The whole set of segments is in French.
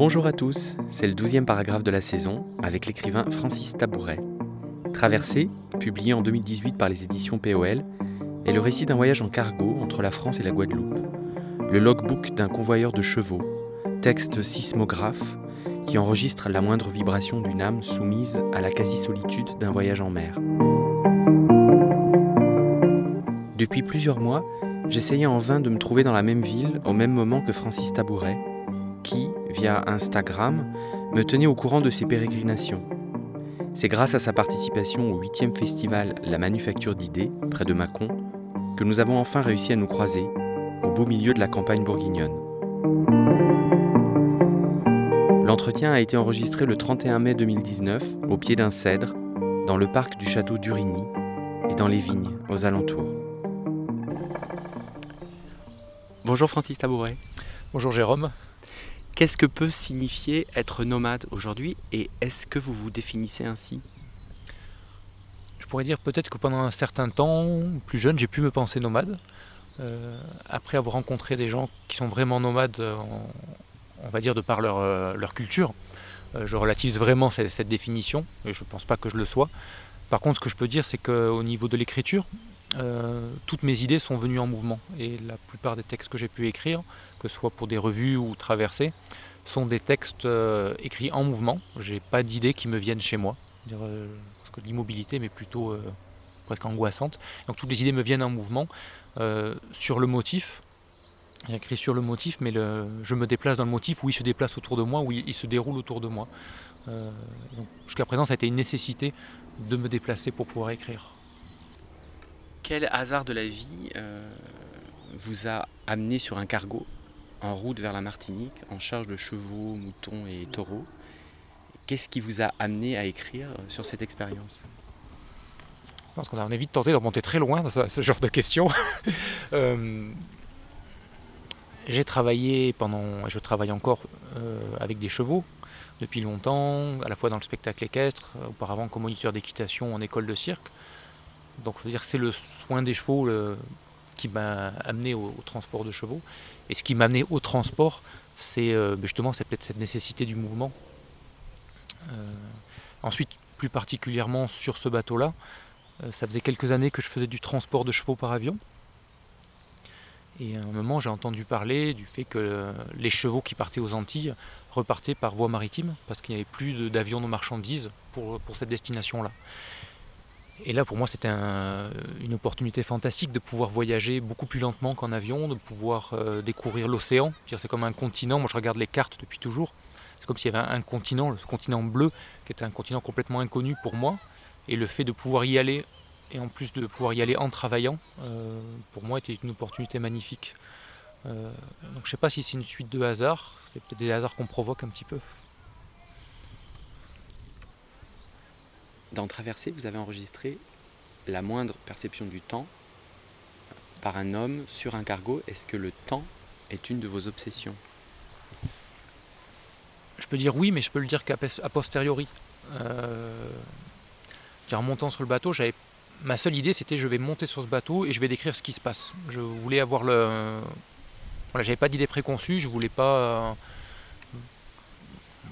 Bonjour à tous, c'est le douzième paragraphe de la saison avec l'écrivain Francis Tabouret. Traversée, publié en 2018 par les éditions POL, est le récit d'un voyage en cargo entre la France et la Guadeloupe. Le logbook d'un convoyeur de chevaux, texte sismographe qui enregistre la moindre vibration d'une âme soumise à la quasi-solitude d'un voyage en mer. Depuis plusieurs mois, j'essayais en vain de me trouver dans la même ville au même moment que Francis Tabouret, qui, via Instagram, me tenait au courant de ses pérégrinations. C'est grâce à sa participation au 8e festival La Manufacture d'idées, près de Mâcon, que nous avons enfin réussi à nous croiser, au beau milieu de la campagne bourguignonne. L'entretien a été enregistré le 31 mai 2019, au pied d'un cèdre, dans le parc du château d'Urigny et dans les vignes aux alentours. Bonjour Francis Tabouret. Bonjour Jérôme. Qu'est-ce que peut signifier être nomade aujourd'hui et est-ce que vous vous définissez ainsi? Je pourrais dire peut-être que pendant un certain temps, plus jeune, j'ai pu me penser nomade. Euh, après avoir rencontré des gens qui sont vraiment nomades, euh, on va dire de par leur, euh, culture, je relativise vraiment cette, cette définition et je ne pense pas que je le sois. Par contre, ce que je peux dire, c'est qu'au niveau de l'écriture, toutes mes idées sont venues en mouvement et la plupart des textes que j'ai pu écrire que ce soit pour des revues ou traversées, sont des textes euh, écrits en mouvement. J'ai pas d'idées qui me viennent chez moi. Euh, parce que l'immobilité m'est plutôt euh, presque angoissante. Donc toutes les idées me viennent en mouvement. sur le motif, j'écris sur le motif, mais je me déplace dans le motif où il se déplace autour de moi, où il, se déroule autour de moi. Jusqu'à présent, ça a été une nécessité de me déplacer pour pouvoir écrire. Quel hasard de la vie vous a amené sur un cargo? En route vers la Martinique, en charge de chevaux, moutons et taureaux. Qu'est-ce qui vous a amené à écrire euh, sur cette expérience? Pense qu'on vite tenté de remonter très loin dans ce, genre de questions. Euh, j'ai travaillé pendant, je travaille encore euh, avec des chevaux depuis longtemps, à la fois dans le spectacle équestre, auparavant comme moniteur d'équitation en école de cirque. Donc, je veux dire, c'est le soin des chevaux qui m'a amené au, transport de chevaux. Et ce qui m'a amené au transport, c'est euh, ben justement cette nécessité du mouvement. Euh, ensuite, plus particulièrement sur ce bateau-là, euh, ça faisait quelques années que je faisais du transport de chevaux par avion. Et à un moment, j'ai entendu parler du fait que les chevaux qui partaient aux Antilles repartaient par voie maritime, parce qu'il n'y avait plus d'avions de marchandises pour, pour cette destination-là. Et là, pour moi, c'était une opportunité fantastique de pouvoir voyager beaucoup plus lentement qu'en avion, de pouvoir euh, découvrir l'océan. C'est comme un continent. Moi, je regarde les cartes depuis toujours. C'est comme s'il y avait un, continent, le continent bleu, qui était un continent complètement inconnu pour moi. Et le fait de pouvoir y aller, et en plus de pouvoir y aller en travaillant, euh, pour moi, était une opportunité magnifique. Euh, donc, je ne sais pas si c'est une suite de hasards. C'est peut-être des hasards qu'on provoque un petit peu. Dans Traversée, vous avez enregistré la moindre perception du temps par un homme sur un cargo. Est-ce que le temps est une de vos obsessions? Je peux dire oui, mais je peux le dire qu'à posteriori. Euh, en montant sur le bateau, j'avais ma seule idée c'était je vais monter sur ce bateau et je vais décrire ce qui se passe. Je voulais avoir le. J'avais pas d'idée préconçue, je voulais pas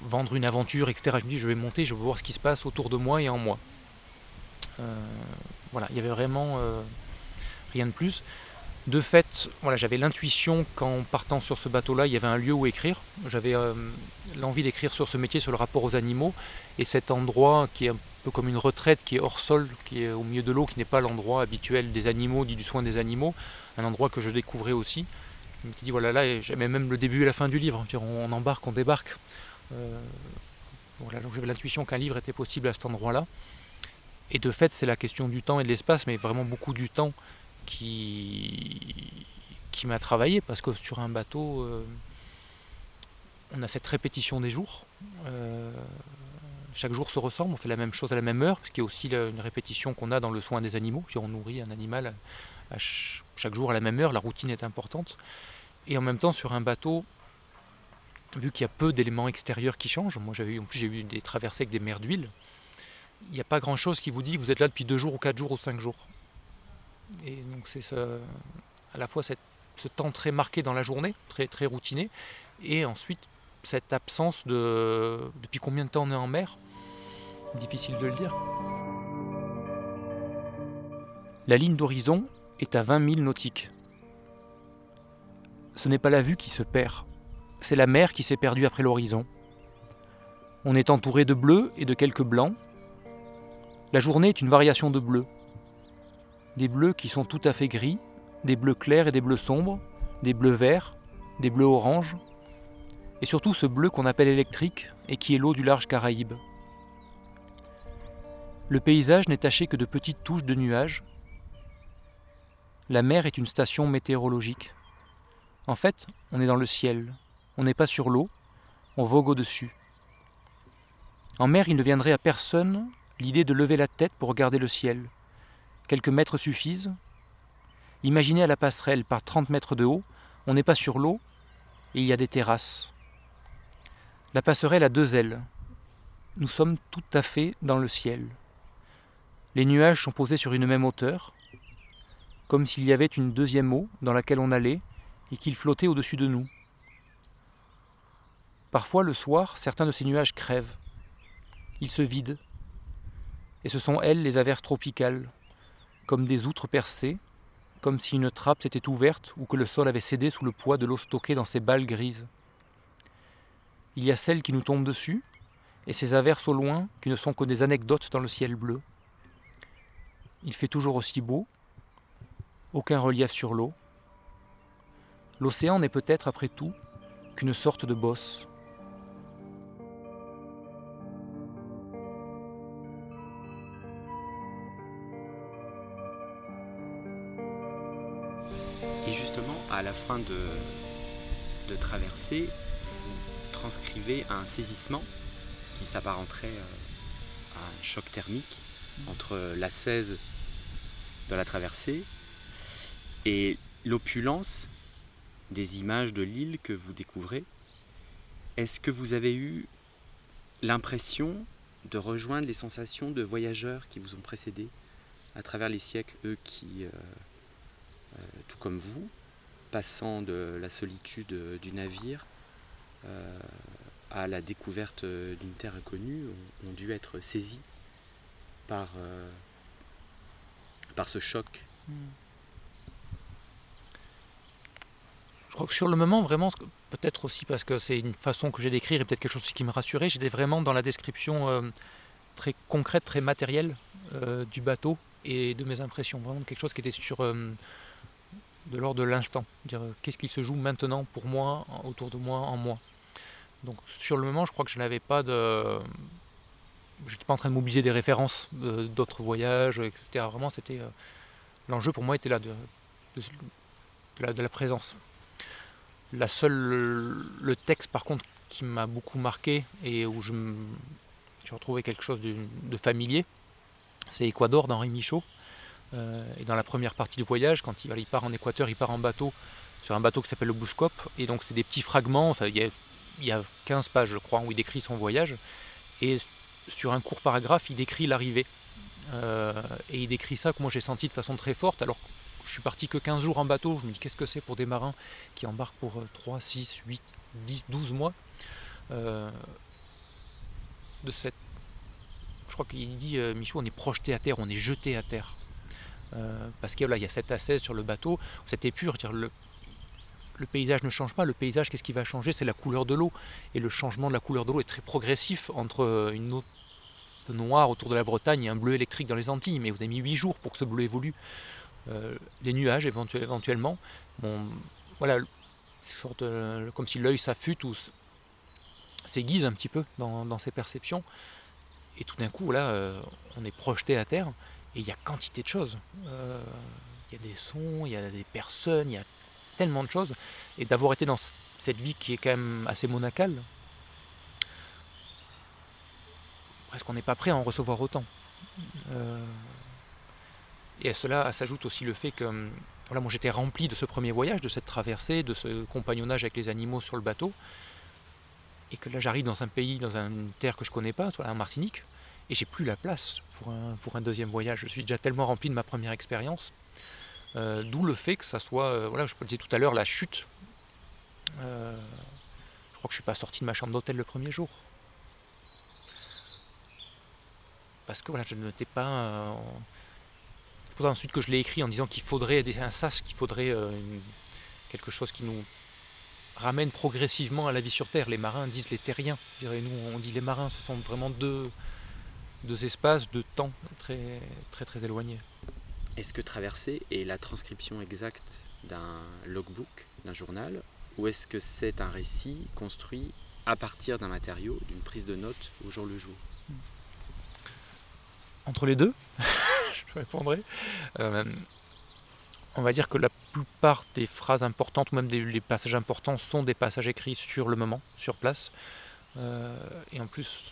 vendre une aventure, etc. Je me dis, je vais monter, je veux voir ce qui se passe autour de moi et en moi. Euh, voilà, il y avait vraiment euh, rien de plus. De fait, voilà, j'avais l'intuition qu'en partant sur ce bateau-là, il y avait un lieu où écrire. J'avais euh, l'envie d'écrire sur ce métier, sur le rapport aux animaux. Et cet endroit qui est un peu comme une retraite, qui est hors sol, qui est au milieu de l'eau, qui n'est pas l'endroit habituel des animaux, dit du soin des animaux, un endroit que je découvrais aussi. Je me suis dit, voilà, là, j'aimais même le début et la fin du livre. On embarque, on débarque. Euh, j'avais l'intuition qu'un livre était possible à cet endroit-là. Et de fait, c'est la question du temps et de l'espace, mais vraiment beaucoup du temps qui, m'a travaillé, parce que sur un bateau, euh, on a cette répétition des jours. Euh, chaque jour se ressemble, on fait la même chose à la même heure, ce qui est aussi une répétition qu'on a dans le soin des animaux. On nourrit un animal chaque jour à la même heure, la routine est importante. Et en même temps, sur un bateau, vu qu'il y a peu d'éléments extérieurs qui changent, moi j'avais en plus j'ai eu des traversées avec des mers d'huile, il n'y a pas grand chose qui vous dit que vous êtes là depuis deux jours ou quatre jours ou cinq jours. Et donc c'est à la fois ce temps très marqué dans la journée, très, très routiné, et ensuite cette absence de... Depuis combien de temps on est en mer? Difficile de le dire. La ligne d'horizon est à 20 000 nautiques. Ce n'est pas la vue qui se perd, c'est la mer qui s'est perdue après l'horizon. On est entouré de bleu et de quelques blancs. La journée est une variation de bleu. Des bleus qui sont tout à fait gris, des bleus clairs et des bleus sombres, des bleus verts, des bleus oranges, et surtout ce bleu qu'on appelle électrique et qui est l'eau du large Caraïbe. Le paysage n'est taché que de petites touches de nuages. La mer est une station météorologique. En fait, on est dans le ciel, on n'est pas sur l'eau, on vogue au-dessus. En mer, il ne viendrait à personne l'idée de lever la tête pour regarder le ciel. Quelques mètres suffisent. Imaginez à la passerelle par 30 mètres de haut, on n'est pas sur l'eau, et il y a des terrasses. La passerelle a deux ailes. Nous sommes tout à fait dans le ciel. Les nuages sont posés sur une même hauteur, comme s'il y avait une deuxième eau dans laquelle on allait et qu'il flottait au-dessus de nous. Parfois, le soir, certains de ces nuages crèvent. Ils se vident. Et ce sont elles les averses tropicales, comme des outres percées, comme si une trappe s'était ouverte ou que le sol avait cédé sous le poids de l'eau stockée dans ces balles grises. Il y a celles qui nous tombent dessus, et ces averses au loin qui ne sont que des anecdotes dans le ciel bleu. Il fait toujours aussi beau, aucun relief sur l'eau. L'océan n'est peut-être, après tout, qu'une sorte de bosse. Et justement, à la fin de, de traverser, vous transcrivez un saisissement qui s'apparenterait euh, à un choc thermique entre la 16 de la traversée et l'opulence des images de l'île que vous découvrez. Est-ce que vous avez eu l'impression de rejoindre les sensations de voyageurs qui vous ont précédés à travers les siècles, eux qui, euh, tout comme vous, passant de la solitude du navire euh, à la découverte d'une terre inconnue, ont, dû être saisis par, par ce choc hmm. Je crois que sur le moment, vraiment, peut-être aussi parce que c'est une façon que j'ai d'écrire et peut-être quelque chose qui me rassurait, j'étais vraiment dans la description très concrète, très matérielle du bateau et de mes impressions. Vraiment quelque chose qui était sur de l'ordre de l'instant. Dire euh, qu'est-ce qui se joue maintenant pour moi, autour de moi, en moi. Donc sur le moment, je crois que je n'avais pas de. J'étais pas en train de mobiliser des références euh, d'autres voyages, etc. Vraiment, c'était. Euh, l'enjeu pour moi était là de, la, présence. La seule, le, texte par contre qui m'a beaucoup marqué et où je j'ai retrouvé quelque chose de, familier, c'est Ecuador d'Henri Michaud. Euh, et dans la première partie du voyage, quand il, part en Équateur, il part en bateau, sur un bateau qui s'appelle le Bouscope. Et donc, c'est des petits fragments. il, y a, 15 pages, je crois, où il décrit son voyage. Et sur un court paragraphe, il décrit l'arrivée. Euh, et il décrit ça que moi j'ai senti de façon très forte. Alors, je suis parti que 15 jours en bateau. Je me dis, qu'est-ce que c'est pour des marins qui embarquent pour 3, 6, 8, 10, 12 mois euh, de cette je crois qu'il dit, Michou, on est projeté à terre, on est jeté à terre. Euh, parce qu'il y a 7 à 16 sur le bateau, c'était pur. Le, paysage ne change pas. Le paysage, qu'est-ce qui va changer? C'est la couleur de l'eau. Et le changement de la couleur de l'eau est très progressif entre euh, une eau noire autour de la Bretagne et un bleu électrique dans les Antilles. Mais vous avez mis 8 jours pour que ce bleu évolue. Euh, les nuages, éventuellement. Voilà, comme si l'œil s'affûte ou s'aiguise un petit peu dans, dans, ses perceptions. Et tout d'un coup, là, on est projeté à terre. Et il y a quantité de choses. Euh, il y a des sons, il y a des personnes, il y a tellement de choses. Et d'avoir été dans cette vie qui est quand même assez monacale, presque on n'est pas prêt à en recevoir autant. Euh, et à cela s'ajoute aussi le fait que voilà, moi j'étais rempli de ce premier voyage, de cette traversée, de ce compagnonnage avec les animaux sur le bateau, et que là j'arrive dans un pays, dans une terre que je connais pas, soit en Martinique, et j'ai plus la place pour un, pour un deuxième voyage. Je suis déjà tellement rempli de ma première expérience. Euh, d'où le fait que ça soit, euh, voilà, je le disais tout à l'heure, la chute. Euh, je crois que je suis pas sorti de ma chambre d'hôtel le premier jour. Parce que voilà, je n'étais pas. C'est pour ça ensuite que je l'ai écrit en disant qu'il faudrait un sas, qu'il faudrait quelque chose qui nous ramène progressivement à la vie sur Terre. Les marins disent les terriens, nous on dit les marins, ce sont vraiment deux, deux espaces, deux temps très très très éloignés. Est-ce que traverser est la transcription exacte d'un logbook, d'un journal, ou est-ce que c'est un récit construit à partir d'un matériau, d'une prise de notes au jour le jour? Entre les deux, je répondrai. Euh, on va dire que la plupart des phrases importantes, ou même des les passages importants, sont des passages écrits sur le moment, sur place. Euh, et en plus,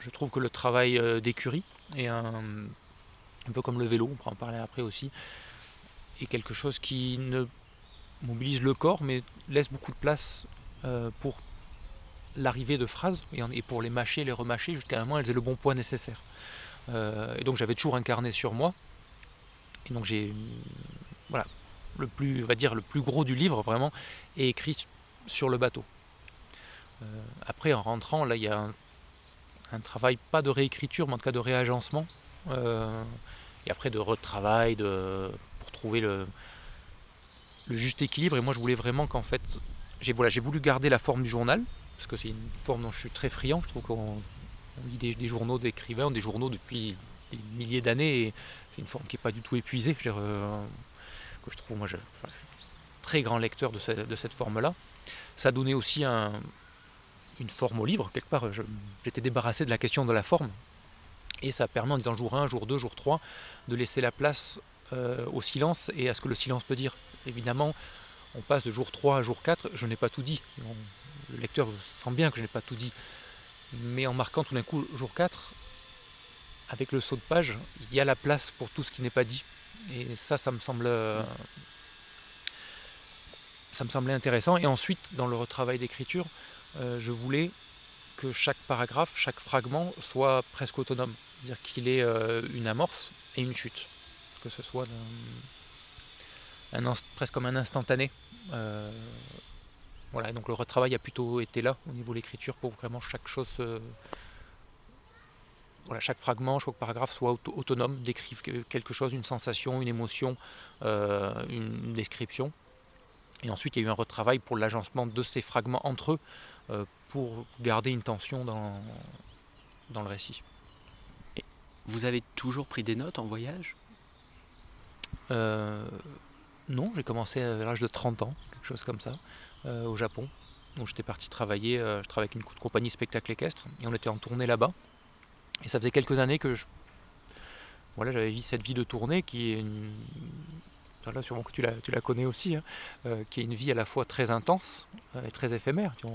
je trouve que le travail euh, d'écurie est un, peu comme le vélo, on pourra en parler après aussi, est quelque chose qui ne mobilise le corps, mais laisse beaucoup de place euh, pour l'arrivée de phrases et, pour les mâcher, les remâcher jusqu'à un moment elles aient le bon poids nécessaire. et donc j'avais toujours incarné sur moi. Et donc j'ai voilà, le plus, va dire, le plus gros du livre vraiment est écrit sur le bateau. Euh, après, en rentrant, là, il y a un, travail, pas de réécriture, mais en tout cas de réagencement. Euh, et après de retravail, de, pour trouver le, juste équilibre. Et moi, je voulais vraiment qu'en fait, j'ai voilà, voulu garder la forme du journal, parce que c'est une forme dont je suis très friand. Je trouve qu'on lit des, journaux d'écrivains, des journaux depuis des milliers d'années, et c'est une forme qui n'est pas du tout épuisée. Je euh, que je trouve, moi, je, très grand lecteur de, cette forme-là. Ça donnait aussi une forme au livre. Quelque part, j'étais débarrassé de la question de la forme. Et ça permet, en disant jour 1, jour 2, jour 3, de laisser la place euh, au silence et à ce que le silence peut dire. Évidemment, on passe de jour 3 à jour 4, je n'ai pas tout dit. le lecteur sent bien que je n'ai pas tout dit. Mais en marquant tout d'un coup jour 4, avec le saut de page, il y a la place pour tout ce qui n'est pas dit. Et ça, ça me semble. Ça me semblait intéressant. Et ensuite, dans le retravail d'écriture, euh, je voulais que chaque paragraphe, chaque fragment soit presque autonome. C'est-à-dire qu'il ait euh, une amorce et une chute. Que ce soit presque comme un instantané. Euh, voilà, donc le retravail a plutôt été là au niveau de l'écriture pour vraiment chaque chose chaque fragment, chaque paragraphe soit autonome, décrive quelque chose, une sensation, une émotion, euh, une description. Et ensuite, il y a eu un retravail pour l'agencement de ces fragments entre eux euh, pour garder une tension dans, dans le récit. Et vous avez toujours pris des notes en voyage? Euh, Non, j'ai commencé à l'âge de 30 ans, quelque chose comme ça, au Japon. Donc j'étais parti travailler, je travaillais avec une compagnie spectacle équestre, et on était en tournée là-bas. Et ça faisait quelques années que je, voilà, j'avais vu cette vie de tournée qui est une. Là, sûrement que tu la, tu la connais aussi, hein, euh, qui est une vie à la fois très intense euh, et très éphémère. Mm.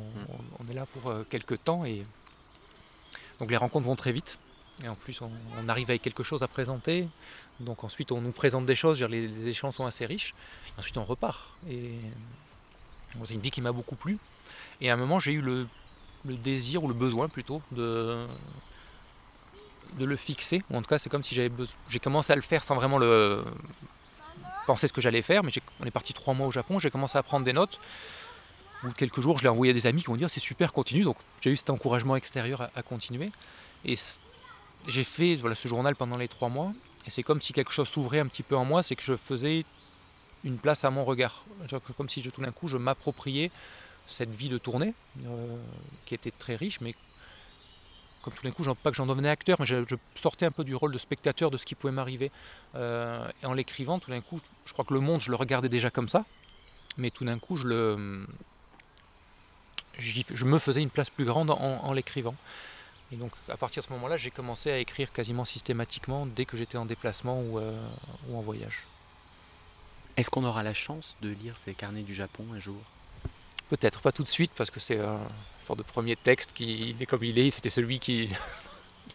On, est là pour euh, quelques temps et donc les rencontres vont très vite. Et en plus, on, arrive avec quelque chose à présenter. Donc ensuite, on nous présente des choses. Les, les échanges sont assez riches. ensuite, on repart. Et c'est une vie qui m'a beaucoup plu. Et à un moment, j'ai eu le, le désir ou le besoin plutôt de de le fixer. en tout cas, c'est comme si j'avais j'ai commencé à le faire sans vraiment le penser ce que j'allais faire. Mais on est parti trois mois au Japon, j'ai commencé à prendre des notes. Ou quelques jours, je l'ai envoyé à des amis qui vont dire c'est super, continue. Donc j'ai eu cet encouragement extérieur à, continuer. Et j'ai fait voilà, ce journal pendant les trois mois. Et c'est comme si quelque chose s'ouvrait un petit peu en moi, c'est que je faisais une place à mon regard. Comme si je, tout d'un coup je m'appropriais cette vie de tournée, euh, qui était très riche, mais comme tout d'un coup, pas que j'en devenais acteur, mais je, sortais un peu du rôle de spectateur de ce qui pouvait m'arriver. Euh, et en l'écrivant, tout d'un coup, je crois que le monde, je le regardais déjà comme ça, mais tout d'un coup, je, me faisais une place plus grande en, l'écrivant. Et donc, à partir de ce moment-là, j'ai commencé à écrire quasiment systématiquement dès que j'étais en déplacement ou, euh, ou en voyage. Est-ce qu'on aura la chance de lire ces carnets du Japon un jour? Peut-être pas tout de suite parce que c'est un sorte de premier texte qui est comme il est. C'était celui qui,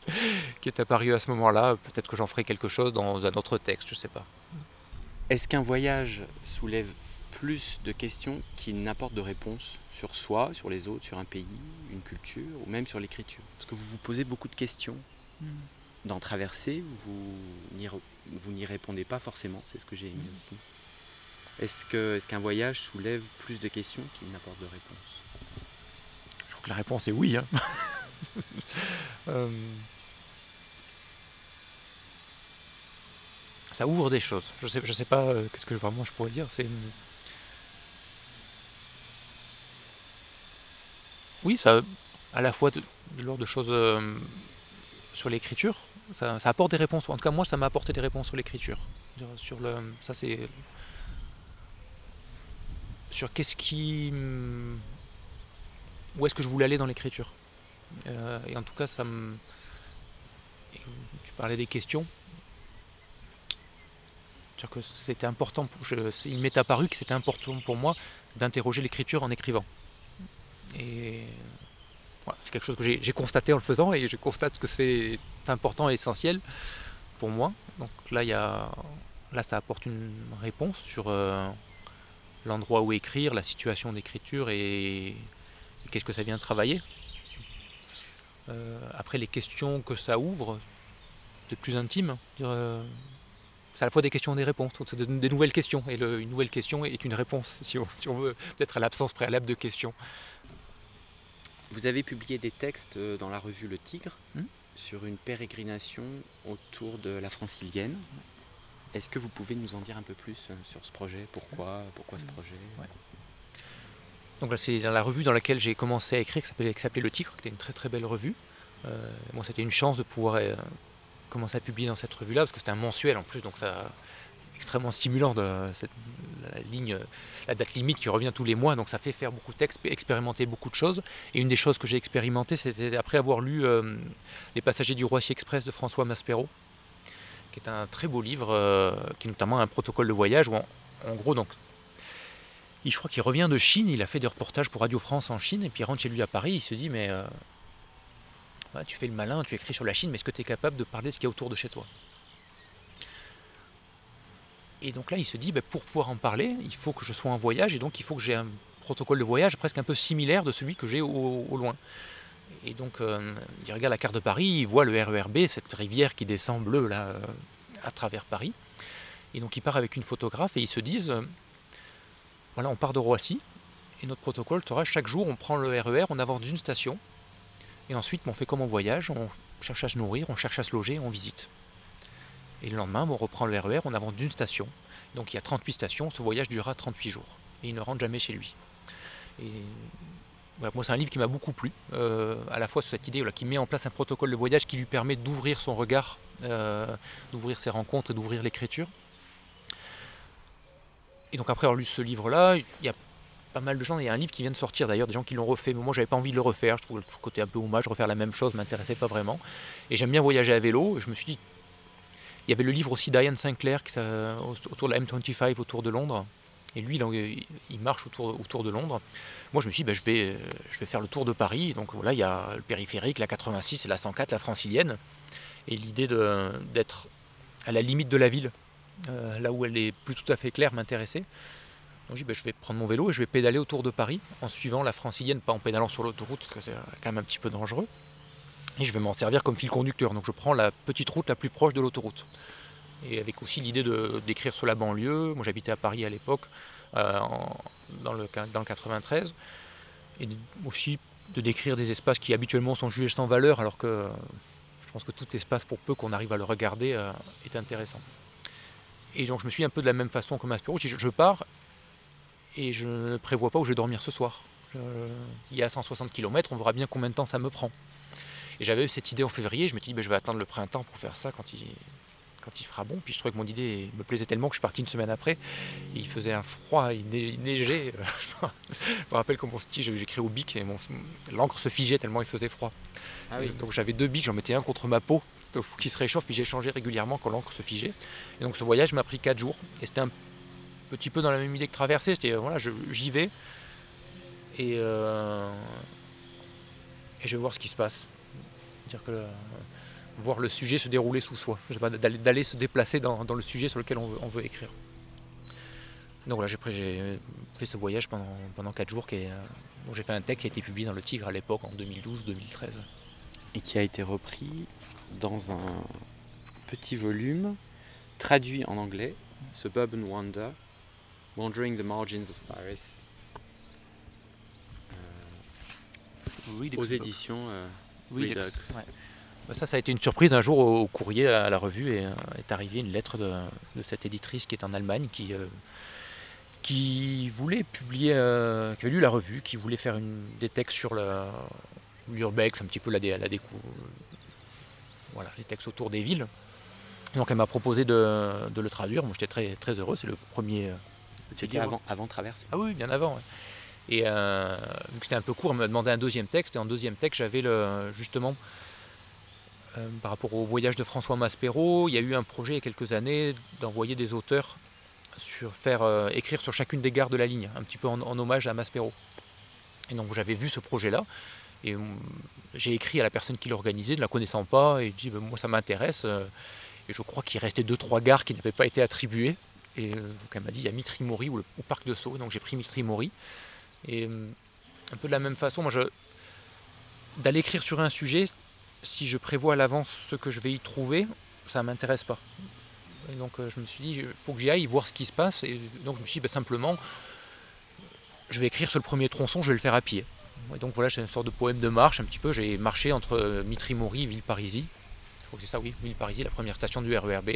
qui est apparu à ce moment-là. Peut-être que j'en ferai quelque chose dans un autre texte, je sais pas. Est-ce qu'un voyage soulève plus de questions qu'il n'apporte de réponses sur soi, sur les autres, sur un pays, une culture ou même sur l'écriture? Parce que vous vous posez beaucoup de questions. Hmm. Dans Traverser, vous n'y répondez pas forcément, c'est ce que j'ai aimé hmm. aussi. Est-ce qu'un voyage soulève plus de questions qu'il n'apporte de réponses? La réponse est oui. Hein. Euh, ça ouvre des choses. Je sais, je sais pas euh, qu'est-ce que vraiment je pourrais dire. C'est oui, ça à la fois de, de choses euh, sur l'écriture. Ça, apporte des réponses. En tout cas, moi, ça m'a apporté des réponses sur l'écriture. Sur le, ça c'est sur qu'est-ce qui où est-ce que je voulais aller dans l'écriture. Euh, et en tout cas, ça me. Tu parlais des questions. que c'était important. il m'est apparu que c'était important pour moi d'interroger l'écriture en écrivant. Et c'est quelque chose que j'ai constaté en le faisant et je constate que c'est important et essentiel pour moi. Donc là, il y a, là ça apporte une réponse sur euh, l'endroit où écrire, la situation d'écriture et qu'est-ce que ça vient travailler. Euh, après, les questions que ça ouvre, de plus intime, euh, c'est à la fois des questions et des réponses, c'est des nouvelles questions. Et une nouvelle question est une réponse, si on, veut, peut-être à l'absence préalable de questions. Vous avez publié des textes euh, dans la revue Le Tigre hmm? sur une pérégrination autour de la francilienne. Est-ce que vous pouvez nous en dire un peu plus sur ce projet? Pourquoi, pourquoi ce projet? Donc c'est dans la revue dans laquelle j'ai commencé à écrire, qui s'appelait Le Tigre, qui était une très belle revue. Euh, c'était une chance de pouvoir euh, commencer à publier dans cette revue-là, parce que c'était un mensuel en plus, donc ça extrêmement stimulant de cette, la ligne, la date limite qui revient tous les mois, donc ça fait faire beaucoup de textes, expérimenter beaucoup de choses. Et une des choses que j'ai expérimenté, c'était après avoir lu euh, Les Passagers du Roissy Express de François Maspero, qui est un très beau livre, qui est notamment un protocole de voyage où en gros donc je crois qu'il revient de Chine, il a fait des reportages pour Radio France en Chine, et puis il rentre chez lui à Paris, il se dit mais euh, tu fais le malin, tu écris sur la Chine, mais est-ce que tu es capable de parler de ce qu'il y a autour de chez toi? Et donc là il se dit bah, pour pouvoir en parler, il faut que je sois en voyage, et donc il faut que j'ai un protocole de voyage presque un peu similaire de celui que j'ai au, loin. Et donc euh, il regarde la carte de Paris, il voit le RERB, cette rivière qui descend bleue là euh, à travers Paris. Et donc il part avec une photographe et ils se disent voilà, on part de Roissy et notre protocole sera chaque jour on prend le RER, e on avance d'une station et ensuite on fait comme on voyage, on cherche à se nourrir, on cherche à se loger, on visite. Et le lendemain, on reprend le RER, e on avance d'une station. Donc il y a 38 stations, ce voyage durera 38 jours. Et il ne rentre jamais chez lui. Moi, c'est un livre qui m'a beaucoup plu, euh, à la fois sur cette idée qui met en place un protocole de voyage qui lui permet d'ouvrir son regard, euh, d'ouvrir ses rencontres et d'ouvrir l'écriture, et donc après avoir lu ce livre-là, il y a pas mal de gens, il y a un livre qui vient de sortir d'ailleurs, des gens qui l'ont refait, mais moi j'avais pas envie de le refaire, je trouve le côté un peu hommage, refaire la même chose, m'intéressait pas vraiment. Et j'aime bien voyager à vélo, et je me suis dit, il y avait le livre aussi d'Ian Sinclair qui, autour de la M25 autour de Londres, et lui il, marche autour, de Londres. Moi je me suis dit, ben, je, vais, je vais faire le tour de Paris, donc voilà, il y a le périphérique, la 86 et la 104, la francilienne, et l'idée d'être à la limite de la ville, euh, là où elle est plus tout à fait claire, m'intéressait. Donc je dis, ben, je vais prendre mon vélo et je vais pédaler autour de Paris en suivant la francilienne, pas en pédalant sur l'autoroute parce que c'est quand même un petit peu dangereux. Et je vais m'en servir comme fil conducteur. Donc je prends la petite route la plus proche de l'autoroute. Et avec aussi l'idée d'écrire sur la banlieue. Moi j'habitais à Paris à l'époque, euh, dans, le, dans le 93. Et aussi de décrire des espaces qui habituellement sont jugés sans valeur, alors que je pense que tout espace, pour peu qu'on arrive à le regarder, euh, est intéressant. Et donc je me suis un peu de la même façon que Maspero, je, je pars et je ne prévois pas où je vais dormir ce soir. il y a 160 km, on verra bien combien de temps ça me prend. Et j'avais eu cette idée en février, je me suis dit ben, je vais attendre le printemps pour faire ça quand il, quand il fera bon. Puis je trouvais que mon idée me plaisait tellement que je suis parti une semaine après. il faisait un froid, il neigeait. je me rappelle comme mon style, j'écris au bic et l'encre se figeait tellement il faisait froid. Ah donc j'avais deux bics, j'en mettais un contre ma peau qui se réchauffe, puis j'ai changé régulièrement quand l'encre se figeait. Et donc ce voyage m'a pris 4 jours. Et c'était un petit peu dans la même idée que traverser. C'était voilà, j'y vais et, euh, et je vais voir ce qui se passe. Dire que voir le sujet se dérouler sous soi. D'aller se déplacer dans, le sujet sur lequel on veut, écrire. Donc voilà, j'ai fait ce voyage pendant, pendant 4 jours. Qui euh, j'ai fait un texte qui a été publié dans le Tigre à l'époque en 2012-2013. Et qui a été repris dans un petit volume traduit en anglais, Suburban Wander, Wandering the Margins of Paris. Euh, aux éditions Redux. Bah, ça, ça a été une surprise. Un jour, au, courrier à la revue, est, est arrivée une lettre de, cette éditrice qui est en Allemagne, qui, qui voulait publier, qui avait lu la revue, qui voulait faire une, des textes sur l'urbex, un petit peu la, la découverte voilà, les textes autour des villes. Donc elle m'a proposé de, le traduire. Moi j'étais très, très heureux. C'est le premier. Euh, c'était avant, avant Traverse Ah oui, bien avant. Et euh, vu que c'était un peu court, elle m'a demandé un deuxième texte. Et en deuxième texte, j'avais justement, euh, par rapport au voyage de François Maspero, il y a eu un projet il y a quelques années d'envoyer des auteurs faire écrire sur chacune des gares de la ligne, un petit peu en, hommage à Maspero. Et donc j'avais vu ce projet-là. Et hum, j'ai écrit à la personne qui l'organisait, ne la connaissant pas, et dit ben, moi ça m'intéresse. Euh, et je crois qu'il restait deux trois gares qui n'avaient pas été attribuées. Et euh, donc elle m'a dit il y a Mitrimori ou le parc de Sceaux. Donc j'ai pris Mitrimori. Et hum, un peu de la même façon, moi je d'aller écrire sur un sujet, si je prévois à l'avance ce que je vais y trouver, ça ne m'intéresse pas. Et donc euh, je me suis dit, il faut que j'y aille voir ce qui se passe. Et donc je me suis dit, ben, simplement, je vais écrire sur le premier tronçon, je vais le faire à pied. Et donc voilà, c'est une sorte de poème de marche un petit peu. J'ai marché entre euh, Mitry-Maury et Villeparisis. Je crois c'est ça, oui, Villeparisis, la première station du RERB.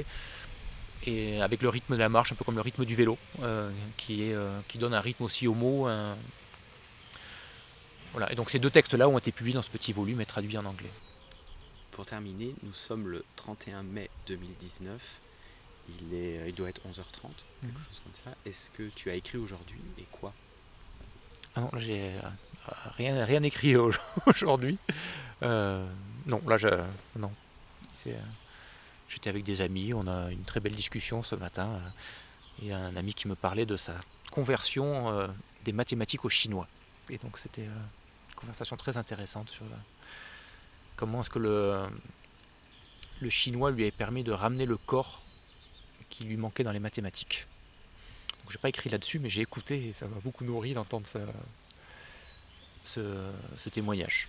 Et avec le rythme de la marche, un peu comme le rythme du vélo, euh, qui, donne un rythme aussi au mot. Voilà. Et donc ces deux textes-là ont été publiés dans ce petit volume et traduits en anglais. Pour terminer, nous sommes le 31 mai 2019. Il, est, il doit être 11h30, quelque mhm. chose comme ça. Est-ce que tu as écrit aujourd'hui et quoi? Ah non, j'ai rien, rien écrit aujourd'hui. Euh, non, là, je, non. J'étais avec des amis, on a une très belle discussion ce matin. Euh, il y a un ami qui me parlait de sa conversion euh, des mathématiques au chinois. Et donc c'était une conversation très intéressante sur comment est-ce que le, le chinois lui avait permis de ramener le corps qui lui manquait dans les mathématiques. Donc j'ai pas écrit là-dessus, mais j'ai écouté et ça m'a beaucoup nourri d'entendre ce, témoignage.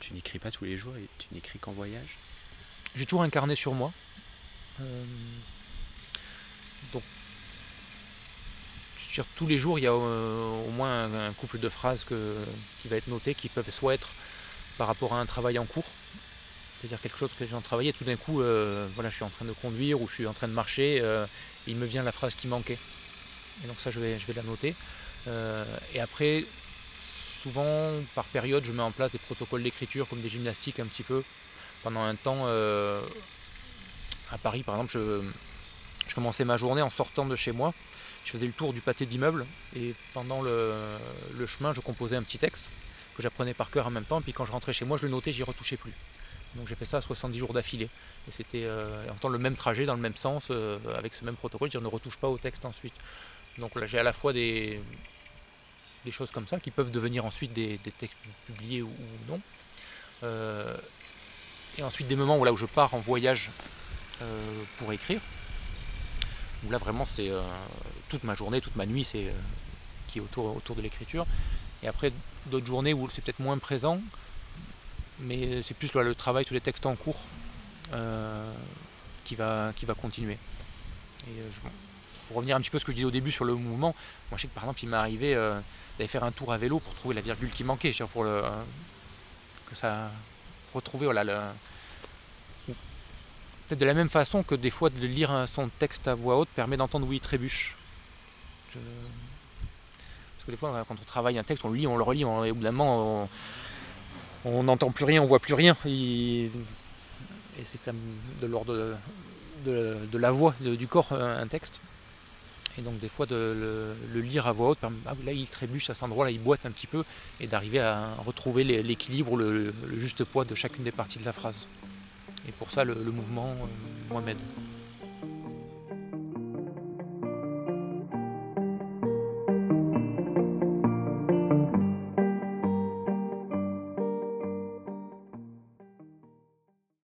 Tu n'écris pas tous les jours et tu n'écris qu'en voyage? J'ai toujours incarné sur moi. Euh, donc, sur tous les jours, il y a euh, au moins un, couple de phrases qui va être noté, qui peuvent soit être par rapport à un travail en cours, c'est-à-dire quelque chose que j'ai en travaillé, tout d'un coup, euh, voilà, je suis en train de conduire ou je suis en train de marcher, il me vient la phrase qui manquait. Et donc ça, je vais, la noter. et après, souvent, par période, je mets en place des protocoles d'écriture comme des gymnastiques un petit peu. Pendant un temps, euh, à Paris par exemple, je, commençais ma journée en sortant de chez moi. Je faisais le tour du pâté d'immeuble et pendant le, chemin, je composais un petit texte que j'apprenais par cœur en même temps. Puis quand je rentrais chez moi, je le notais, j'y retouchais plus. Donc j'ai fait ça 70 jours d'affilée. Et c'était euh, en temps le même trajet, dans le même sens, euh, avec ce même protocole, je ne retouche pas au texte ensuite. Donc là j'ai à la fois des, choses comme ça qui peuvent devenir ensuite des, textes publiés ou, non. Euh, et ensuite des moments où, là, où je pars en voyage pour écrire. Là vraiment c'est toute ma journée, toute ma nuit c'est qui est autour, autour de l'écriture. Et après d'autres journées où c'est peut-être moins présent, mais c'est plus le travail sur les textes en cours qui, va, qui va continuer. Et pour revenir un petit peu à ce que je disais au début sur le mouvement, moi je sais que par exemple il m'est arrivé d'aller faire un tour à vélo pour trouver la virgule qui manquait, pour le, que ça retrouver voilà, le, peut-être de la même façon que des fois de lire son texte à voix haute permet d'entendre où il trébuche. Parce que des fois quand on travaille un texte, on le lit, on le relit, et au bout d'un moment on n'entend plus rien, on voit plus rien. Et, c'est quand même de l'ordre de, la voix, du corps, un texte. Et donc des fois de le, lire à voix haute, ah, là il trébuche à cet endroit, là il boite un petit peu, et d'arriver à retrouver l'équilibre, le, juste poids de chacune des parties de la phrase. Et pour ça le, mouvement, euh, moi m'aide.